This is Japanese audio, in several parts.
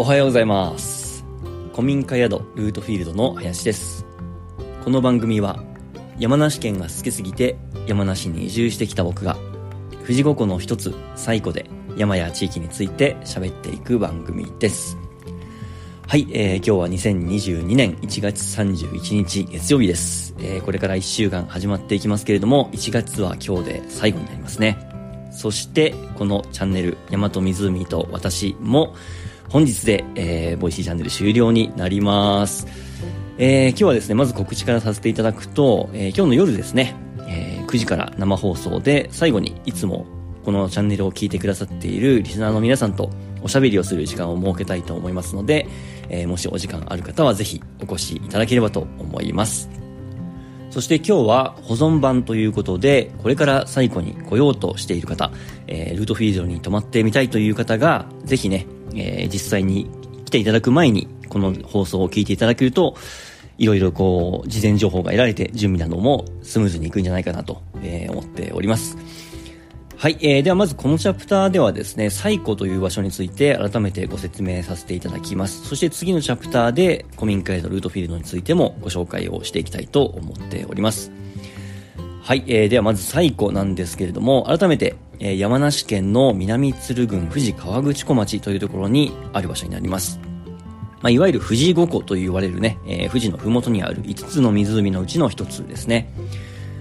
おはようございます。古民家宿ルートフィールドの林です。この番組は山梨県が好きすぎて山梨に移住してきた僕が富士五湖の一つ最古で山や地域について喋っていく番組です。はい、えー、今日は2022年1月31日月曜日です、えー、これから1週間始まっていきますけれども1月は今日で最後になりますね。そしてこのチャンネル「大和湖と私」も本日で、えー、ボイシーチャンネル終了になります。えー、今日はですね、まず告知からさせていただくと、えー、今日の夜ですね、えー、9時から生放送で最後にいつもこのチャンネルを聞いてくださっているリスナーの皆さんとおしゃべりをする時間を設けたいと思いますので、えー、もしお時間ある方はぜひお越しいただければと思います。そして今日は保存版ということで、これから最後に来ようとしている方、えー、ルートフィールドに泊まってみたいという方が、ぜひね、えー、実際に来ていただく前に、この放送を聞いていただけると、いろいろこう、事前情報が得られて、準備などもスムーズにいくんじゃないかなと、えー、思っております。はい、えー、ではまずこのチャプターではですね、最古という場所について改めてご説明させていただきます。そして次のチャプターで古民家へのルートフィールドについてもご紹介をしていきたいと思っております。はい、えー、ではまず最古なんですけれども、改めて、えー、山梨県の南鶴郡富士河口湖町というところにある場所になります。まあ、いわゆる富士五湖と言われるね、えー、富士の麓にある5つの湖のうちの1つですね。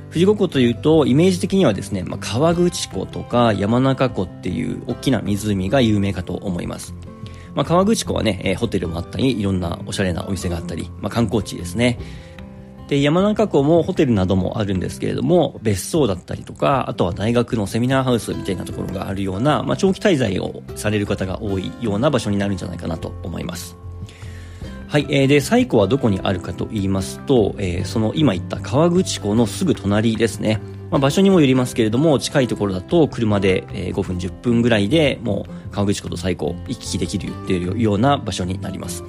富士五湖というと、イメージ的にはですね、まあ、河口湖とか山中湖っていう大きな湖が有名かと思います。まあ、河口湖はね、えー、ホテルもあったり、いろんなおしゃれなお店があったり、まあ、観光地ですね。で、山中湖もホテルなどもあるんですけれども、別荘だったりとか、あとは大学のセミナーハウスみたいなところがあるような、まあ、長期滞在をされる方が多いような場所になるんじゃないかなと思います。はい、えー、で、最古はどこにあるかと言いますと、えー、その今言った川口湖のすぐ隣ですね。まあ、場所にもよりますけれども、近いところだと車で5分10分ぐらいでもう川口湖と最古行き来できるっていうような場所になります。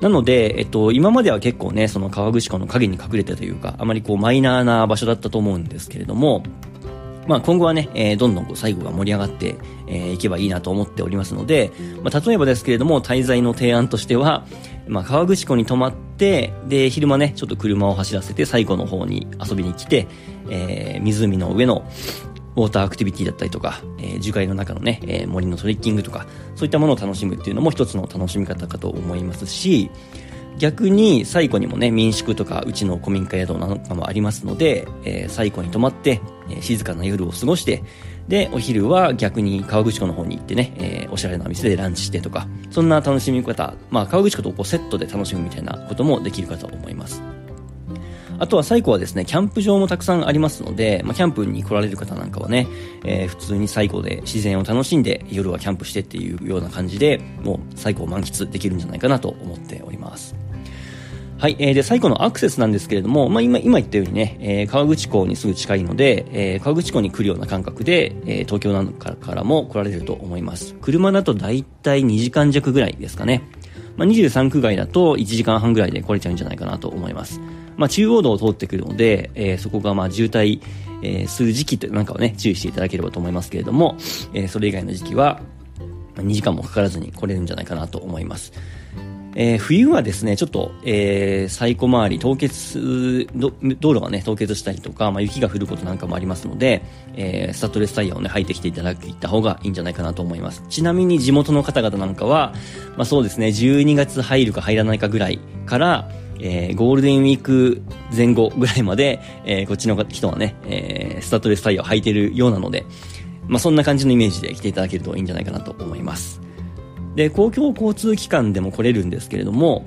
なので、えっと、今までは結構ね、その川口湖の影に隠れてというか、あまりこうマイナーな場所だったと思うんですけれども、まあ、今後はね、えー、どんどん最後が盛り上がってい、えー、けばいいなと思っておりますので、まあ、例えばですけれども、滞在の提案としては、まあ、川口湖に泊まって、で、昼間ね、ちょっと車を走らせて最後の方に遊びに来て、えー、湖の上のウォーターアクティビティだったりとか、えー、樹海の中のね、えー、森のトレッキングとか、そういったものを楽しむっていうのも一つの楽しみ方かと思いますし、逆に最後にもね、民宿とかうちの古民家宿なんかもありますので、えー、最後に泊まって、えー、静かな夜を過ごして、で、お昼は逆に川口湖の方に行ってね、えー、おしゃれなお店でランチしてとか、そんな楽しみ方、まあ川口湖とこうセットで楽しむみたいなこともできるかと思います。あとは最後はですね、キャンプ場もたくさんありますので、まあ、キャンプに来られる方なんかはね、えー、普通に最後で自然を楽しんで夜はキャンプしてっていうような感じで、もう最後を満喫できるんじゃないかなと思っております。はい、えー、で、最後のアクセスなんですけれども、まあ、今、今言ったようにね、えー、川口港にすぐ近いので、えー、川口港に来るような感覚で、えー、東京なんかからも来られると思います。車だとだいたい2時間弱ぐらいですかね。まあ、23区外だと1時間半ぐらいで来れちゃうんじゃないかなと思います。まあ、中央道を通ってくるので、えー、そこがまあ渋滞、えー、する時期なんかはね、注意していただければと思いますけれども、えー、それ以外の時期は、2時間もかからずに来れるんじゃないかなと思います。えー、冬はですね、ちょっと、えー、最古周り、凍結、道路がね、凍結したりとか、まあ、雪が降ることなんかもありますので、えー、スタッドレスタイヤをね、履いてきていただいた方がいいんじゃないかなと思います。ちなみに地元の方々なんかは、まあそうですね、12月入るか入らないかぐらいから、えー、ゴールデンウィーク前後ぐらいまで、えー、こっちの人はね、えー、スタッドレスタイヤを履いてるようなので、まあ、そんな感じのイメージで来ていただけるといいんじゃないかなと思います。で、公共交通機関でも来れるんですけれども、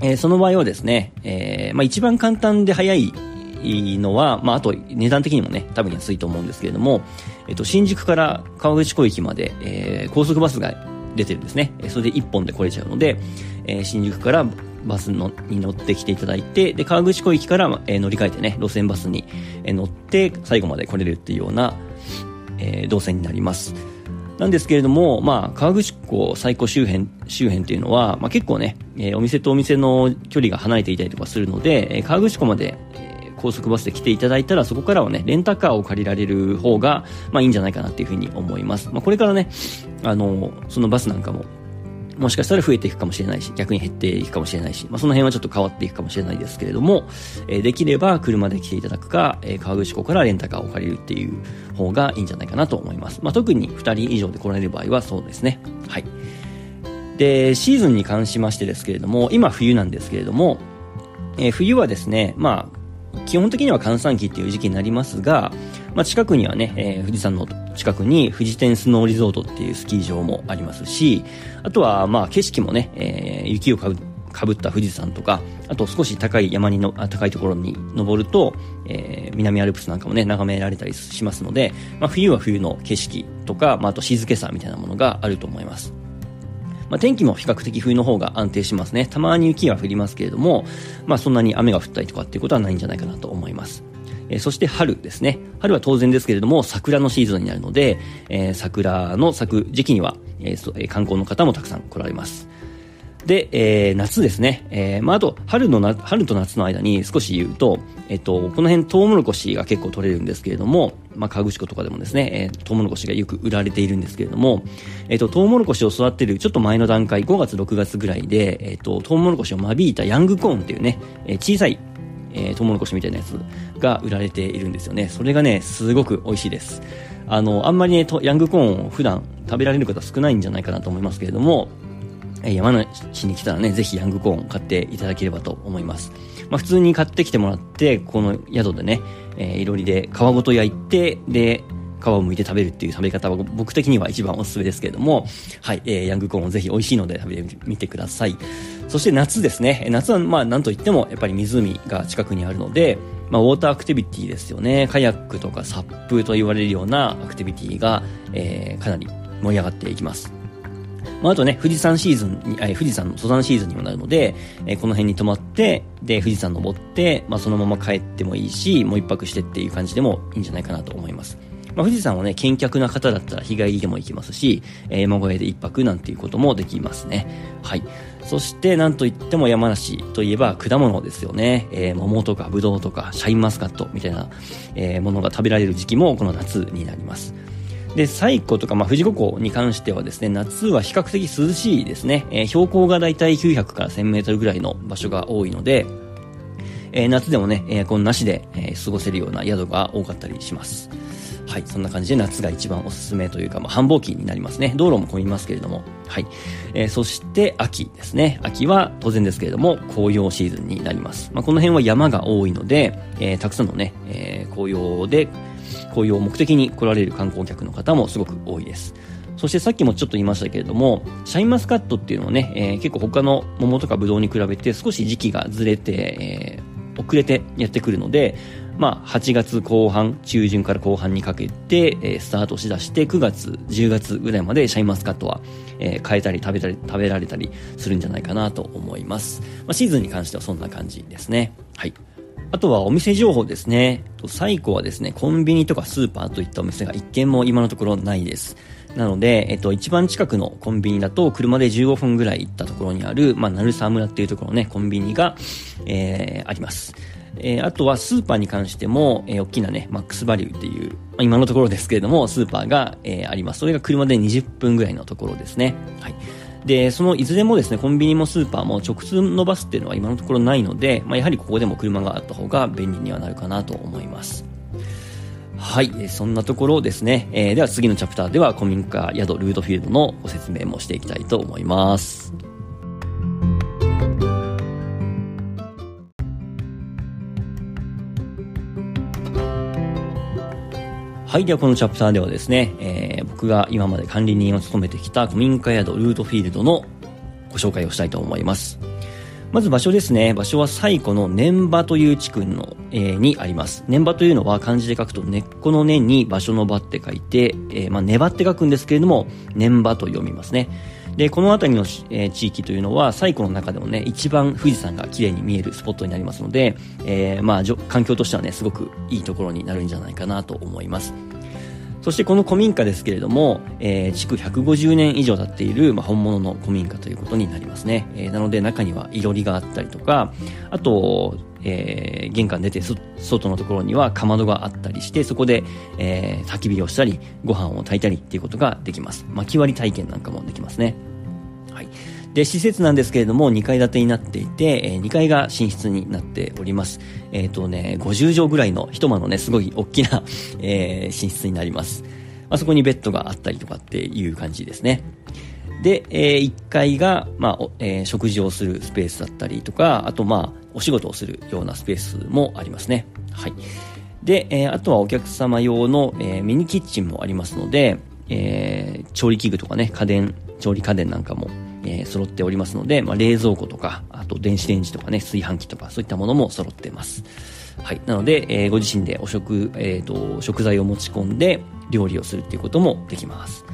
えー、その場合はですね、えー、まあ、一番簡単で早いのは、まあ、あと値段的にもね、多分安いと思うんですけれども、えっと、新宿から川口湖駅まで、えー、高速バスが出てるんですね。それで1本で来れちゃうので、えー、新宿からバスのに乗ってきていただいて、で、川口湖駅から、えー、乗り換えてね、路線バスに、え、乗って最後まで来れるっていうような、えー、動線になります。なんですけれども、まあ、河口湖最高周辺、周辺っていうのは、まあ結構ね、えー、お店とお店の距離が離れていたりとかするので、えー、河口湖まで、えー、高速バスで来ていただいたら、そこからはね、レンタカーを借りられる方が、まあいいんじゃないかなっていうふうに思います。まあこれからね、あの、そのバスなんかも、もしかしたら増えていくかもしれないし、逆に減っていくかもしれないし、まあ、その辺はちょっと変わっていくかもしれないですけれども、えー、できれば車で来ていただくか、えー、川口湖からレンタカーを借りるっていう方がいいんじゃないかなと思います。まあ、特に2人以上で来られる場合はそうですね。はい。で、シーズンに関しましてですけれども、今冬なんですけれども、えー、冬はですね、まあ、基本的には閑散期っていう時期になりますが、まあ、近くにはね、えー、富士山の近くに富士天スノーリゾートっていうスキー場もありますし、あとはまあ景色もね、えー、雪をかぶかぶった富士山とか、あと少し高い山にの、高いところに登ると、えー、南アルプスなんかもね、眺められたりしますので、まあ、冬は冬の景色とか、まあ、あと静けさみたいなものがあると思います。まあ、天気も比較的冬の方が安定しますね。たまに雪は降りますけれども、まあ、そんなに雨が降ったりとかっていうことはないんじゃないかなと思います。え、そして春ですね。春は当然ですけれども、桜のシーズンになるので、え、桜の咲く時期には、えー、観光の方もたくさん来られます。で、えー、夏ですね。えー、まあ、あと、春のな、春と夏の間に少し言うと、えっと、この辺トウモロコシが結構取れるんですけれども、まあ、河口湖とかでもですね、えー、トウモロコシがよく売られているんですけれども、えっと、トウモロコシを育てるちょっと前の段階、5月、6月ぐらいで、えっと、トウモロコシを間引いたヤングコーンっていうね、えー、小さい、えー、トウモロコシみたいなやつが売られているんですよね。それがね、すごく美味しいです。あの、あんまりね、ヤングコーンを普段食べられる方少ないんじゃないかなと思いますけれども、山梨に来たらね、ぜひヤングコーン買っていただければと思います。まあ、普通に買ってきてもらって、この宿でね、えー、いろりで皮ごと焼いて、で、皮を剥いて食べるっていう食べ方は僕的には一番おすすめですけれども、はい、えー、ヤングコーンをぜひ美味しいので食べてみてください。そして夏ですね。夏はまあなんといってもやっぱり湖が近くにあるので、まあ、ウォーターアクティビティですよね。カヤックとかサップと言われるようなアクティビティが、えー、かなり盛り上がっていきます。まあ、あとね、富士山シーズンに、え富士山の登山シーズンにもなるので、えこの辺に泊まって、で、富士山登って、まあ、そのまま帰ってもいいし、もう一泊してっていう感じでもいいんじゃないかなと思います。まあ、富士山はね、見客な方だったら日帰りでも行きますし、えー、山小屋で一泊なんていうこともできますね。はい。そして、なんといっても山梨といえば果物ですよね。えー、桃とかブドウとかシャインマスカットみたいな、えー、ものが食べられる時期もこの夏になります。で、西湖とか、まあ、富士五湖に関してはですね、夏は比較的涼しいですね。えー、標高がだいたい900から1000メートルぐらいの場所が多いので、えー、夏でもね、エアコンなしで、えー、過ごせるような宿が多かったりします。はい、そんな感じで夏が一番おすすめというか、まあ、繁忙期になりますね。道路も混みますけれども。はい。えー、そして秋ですね。秋は当然ですけれども、紅葉シーズンになります。まあ、この辺は山が多いので、えー、たくさんのね、えー、紅葉で、紅葉を目的に来られる観光客の方もすごく多いです。そしてさっきもちょっと言いましたけれども、シャインマスカットっていうのはね、えー、結構他の桃とかブドウに比べて少し時期がずれて、えー、遅れてやってくるので、まあ、8月後半、中旬から後半にかけて、えー、スタートしだして、9月、10月ぐらいまでシャインマスカットは、えー、買えたり食べたり、食べられたりするんじゃないかなと思います。まあ、シーズンに関してはそんな感じですね。はい。あとはお店情報ですね。最後はですね、コンビニとかスーパーといったお店が一軒も今のところないです。なので、えっと、一番近くのコンビニだと、車で15分ぐらい行ったところにある、まあ、鳴沢村っていうところのね、コンビニが、えー、あります。えー、あとはスーパーに関しても、えー、大きなね、マックスバリューっていう、まあ、今のところですけれども、スーパーが、えー、あります。それが車で20分ぐらいのところですね。はい。で、そのいずれもですね、コンビニもスーパーも直通のバスっていうのは今のところないので、まあ、やはりここでも車があった方が便利にはなるかなと思います。はいえ、そんなところですね。えー、では次のチャプターでは古民家宿ルートフィールドのご説明もしていきたいと思います。はい。では、このチャプターではですね、えー、僕が今まで管理人を務めてきた古民家宿ルートフィールドのご紹介をしたいと思います。まず場所ですね。場所は西湖の年場という地区の、えー、にあります。年場というのは漢字で書くと根っこの根に場所の場って書いて、えー、まあ、根場って書くんですけれども、年場と読みますね。で、この辺りの、えー、地域というのは、西湖の中でもね、一番富士山が綺麗に見えるスポットになりますので、えー、まあ、環境としてはね、すごくいいところになるんじゃないかなと思います。そしてこの古民家ですけれども、えー、築150年以上経っている、まあ、本物の古民家ということになりますね。えー、なので中には囲炉裏があったりとか、あと、えー、玄関出て外のところにはかまどがあったりして、そこで、えー、焚き火をしたり、ご飯を炊いたりっていうことができます。薪割り体験なんかもできますね。で、施設なんですけれども、2階建てになっていて、え、2階が寝室になっております。えっ、ー、とね、50畳ぐらいの一間のね、すごい大きな、えー、寝室になります。まあ、そこにベッドがあったりとかっていう感じですね。で、えー、1階が、まあ、えー、食事をするスペースだったりとか、あと、まあ、お仕事をするようなスペースもありますね。はい。で、えー、あとはお客様用の、えー、ミニキッチンもありますので、えー、調理器具とかね、家電、調理家電なんかも、えー、揃っておりますので、まあ、冷蔵庫とか、あと電子レンジとかね、炊飯器とか、そういったものも揃ってます。はい。なので、えー、ご自身でお食、えっ、ー、と、食材を持ち込んで料理をするっていうこともできます。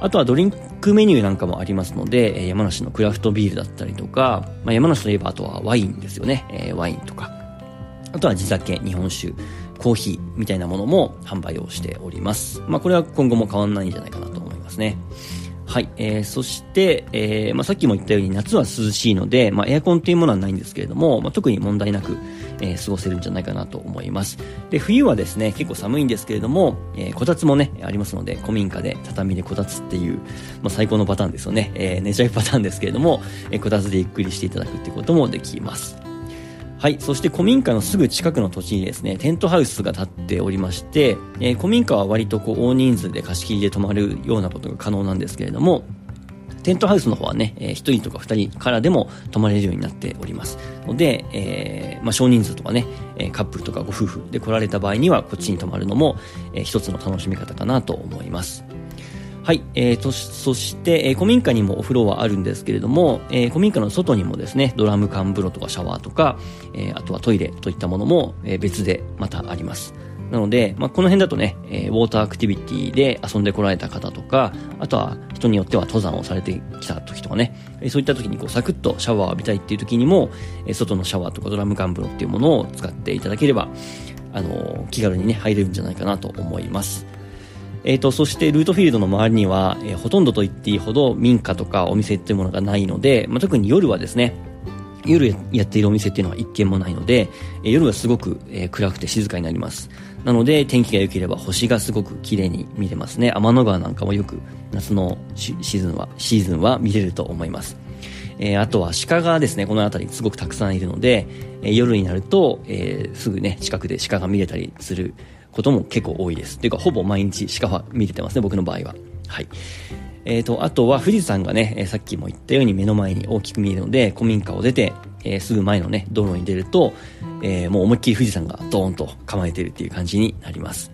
あとはドリンクメニューなんかもありますので、え山梨のクラフトビールだったりとか、まあ、山梨といえばあとはワインですよね。え、ワインとか。あとは地酒、日本酒、コーヒーみたいなものも販売をしております。まあこれは今後も変わんないんじゃないかなと思いますね。はい。えー、そして、えー、まあ、さっきも言ったように夏は涼しいので、まあ、エアコンというものはないんですけれども、まあ、特に問題なく、えー、過ごせるんじゃないかなと思います。で、冬はですね、結構寒いんですけれども、えー、こたつもね、ありますので、古民家で畳でこたつっていう、まあ、最高のパターンですよね。えー、寝ちゃうパターンですけれども、えー、こたつでゆっくりしていただくっていうこともできます。はい。そして古民家のすぐ近くの土地にですね、テントハウスが建っておりまして、えー、古民家は割とこう大人数で貸し切りで泊まるようなことが可能なんですけれども、テントハウスの方はね、えー、1人とか2人からでも泊まれるようになっております。ので、えー、まあ、少人数とかね、えカップルとかご夫婦で来られた場合には、こっちに泊まるのも、えー、一つの楽しみ方かなと思います。はい。えーと、そして、えー、古民家にもお風呂はあるんですけれども、えー、古民家の外にもですね、ドラム缶風呂とかシャワーとか、えー、あとはトイレといったものも、えー、別でまたあります。なので、まあ、この辺だとね、えー、ウォーターアクティビティで遊んでこられた方とか、あとは人によっては登山をされてきた時とかね、えー、そういった時にこうサクッとシャワーを浴びたいっていう時にも、えー、外のシャワーとかドラム缶風呂っていうものを使っていただければ、あのー、気軽にね、入れるんじゃないかなと思います。え、ー、と、そしてルートフィールドの周りには、えー、ほとんどと言っていいほど民家とかお店っていうものがないので、まあ、特に夜はですね、夜やっているお店っていうのは一軒もないので、えー、夜はすごく、えー、暗くて静かになります。なので、天気が良ければ星がすごく綺麗に見れますね。天の川なんかもよく夏のシーズンは、シーズンは見れると思います。えー、あとは鹿がですね、この辺りすごくたくさんいるので、えー、夜になると、えー、すぐね、近くで鹿が見れたりすることも結構多いです。というか、ほぼ毎日鹿は見れてますね、僕の場合は。はい。えっ、ー、と、あとは富士山がね、さっきも言ったように目の前に大きく見えるので、古民家を出て、えー、すぐ前のね、道路に出ると、えもう思いっきり富士山がドーンと構えてるっていう感じになります。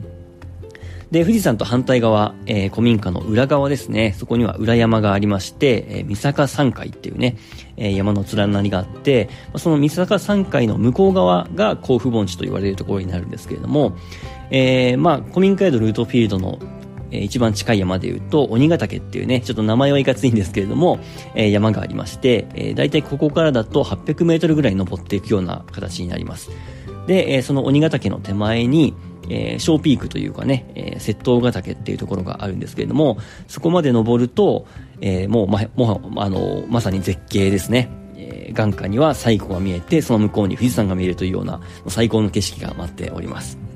で、富士山と反対側、えー、古民家の裏側ですね。そこには裏山がありまして、えー、三坂山海っていうね、えー、山の連なりがあって、その三坂山海の向こう側が甲府盆地と言われるところになるんですけれども、えー、まあ、古民家宿ルートフィールドのえー、一番近い山で言うと、鬼ヶ岳っていうね、ちょっと名前はいかついんですけれども、えー、山がありまして、えー、大体ここからだと800メートルぐらい登っていくような形になります。で、えー、その鬼ヶ岳の手前に、えー、小ピークというかね、えー、窃盗ヶ岳っていうところがあるんですけれども、そこまで登ると、えー、もう、ま、もう、あの、まさに絶景ですね。えー、眼下には西湖が見えて、その向こうに富士山が見えるというような、最高の景色が待っております。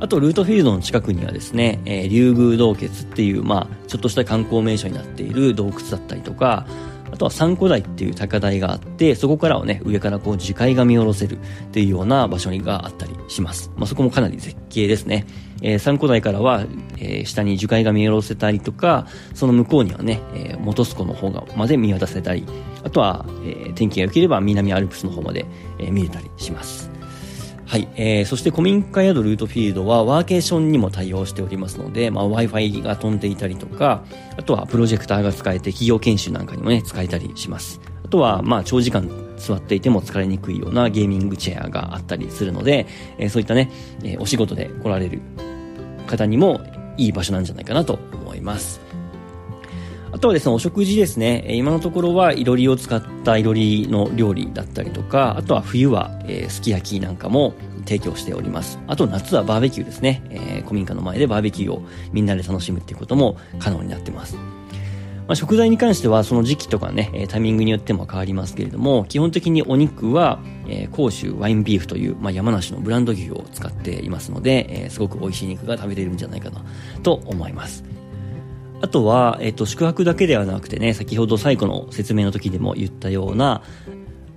あと、ルートフィールドの近くにはですね、えー、竜宮洞窟っていう、まあ、ちょっとした観光名所になっている洞窟だったりとか、あとは三古台っていう高台があって、そこからはね、上からこう樹海が見下ろせるっていうような場所があったりします。まあ、そこもかなり絶景ですね。えー、三古台からは、えー、下に樹海が見下ろせたりとか、その向こうにはね、えー、元栖湖の方がまで見渡せたり、あとは、えー、天気が良ければ南アルプスの方まで、えー、見れたりします。はい。えー、そして古民家宿ルートフィールドはワーケーションにも対応しておりますので、まあ、Wi-Fi が飛んでいたりとか、あとはプロジェクターが使えて企業研修なんかにもね、使えたりします。あとは、まあ、長時間座っていても疲れにくいようなゲーミングチェアがあったりするので、えー、そういったね、えー、お仕事で来られる方にもいい場所なんじゃないかなと思います。あとはですね、お食事ですね。今のところはいろりを使ったいろりの料理だったりとか、あとは冬は、えー、すき焼きなんかも提供しております。あと夏はバーベキューですね。えー、古民家の前でバーベキューをみんなで楽しむっていうことも可能になってます。まあ、食材に関してはその時期とかね、タイミングによっても変わりますけれども、基本的にお肉は、えー、甲州ワインビーフという、まあ、山梨のブランド牛を使っていますので、えー、すごく美味しい肉が食べれるんじゃないかなと思います。あとは、えっ、と、宿泊だけではなくてね、先ほど最後の説明の時でも言ったような、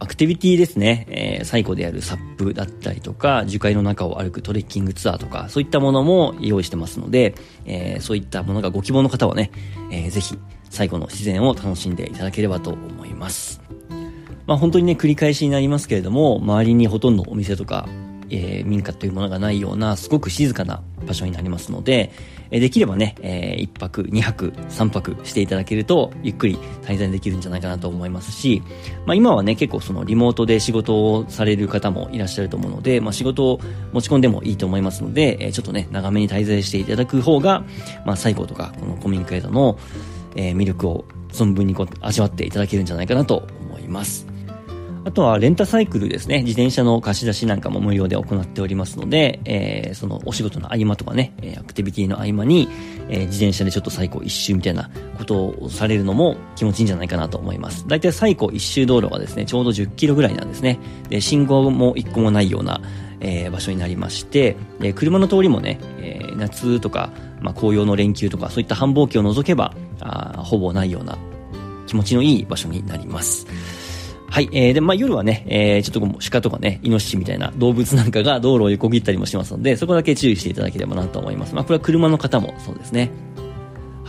アクティビティですね、えー、最後であるサップだったりとか、樹海の中を歩くトレッキングツアーとか、そういったものも用意してますので、えー、そういったものがご希望の方はね、えー、ぜひ、最後の自然を楽しんでいただければと思います。まあ本当にね、繰り返しになりますけれども、周りにほとんどお店とか、えー、民家というものがないような、すごく静かな場所になりますので、えできればね、えー、1泊、2泊、3泊していただけると、ゆっくり滞在できるんじゃないかなと思いますし、まあ今はね、結構そのリモートで仕事をされる方もいらっしゃると思うので、まあ仕事を持ち込んでもいいと思いますので、えー、ちょっとね、長めに滞在していただく方が、まあ最後とか、この古民家宿の、えー、魅力を存分にこう味わっていただけるんじゃないかなと思います。あとはレンタサイクルですね。自転車の貸し出しなんかも無料で行っておりますので、えー、そのお仕事の合間とかね、アクティビティの合間に、えー、自転車でちょっと最高一周みたいなことをされるのも気持ちいいんじゃないかなと思います。だいたい最高一周道路がですね、ちょうど10キロぐらいなんですね。で、信号も1個もないような、えー、場所になりまして、で車の通りもね、えー、夏とか、まあ、紅葉の連休とか、そういった繁忙期を除けば、あほぼないような気持ちのいい場所になります。はい。えー、で、まあ、夜はね、えー、ちょっとこう、鹿とかね、イノシシみたいな動物なんかが道路を横切ったりもしますので、そこだけ注意していただければなと思います。まあ、これは車の方もそうですね。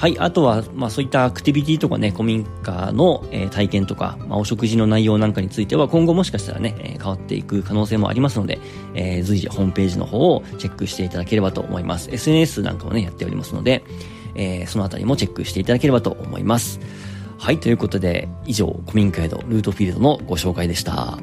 はい。あとは、まあ、そういったアクティビティとかね、古民家の、えー、体験とか、まあ、お食事の内容なんかについては、今後もしかしたらね、えー、変わっていく可能性もありますので、えー、随時ホームページの方をチェックしていただければと思います。SNS なんかもね、やっておりますので、えー、そのあたりもチェックしていただければと思います。はい、ということで、以上、古民家へのルートフィールドのご紹介でした。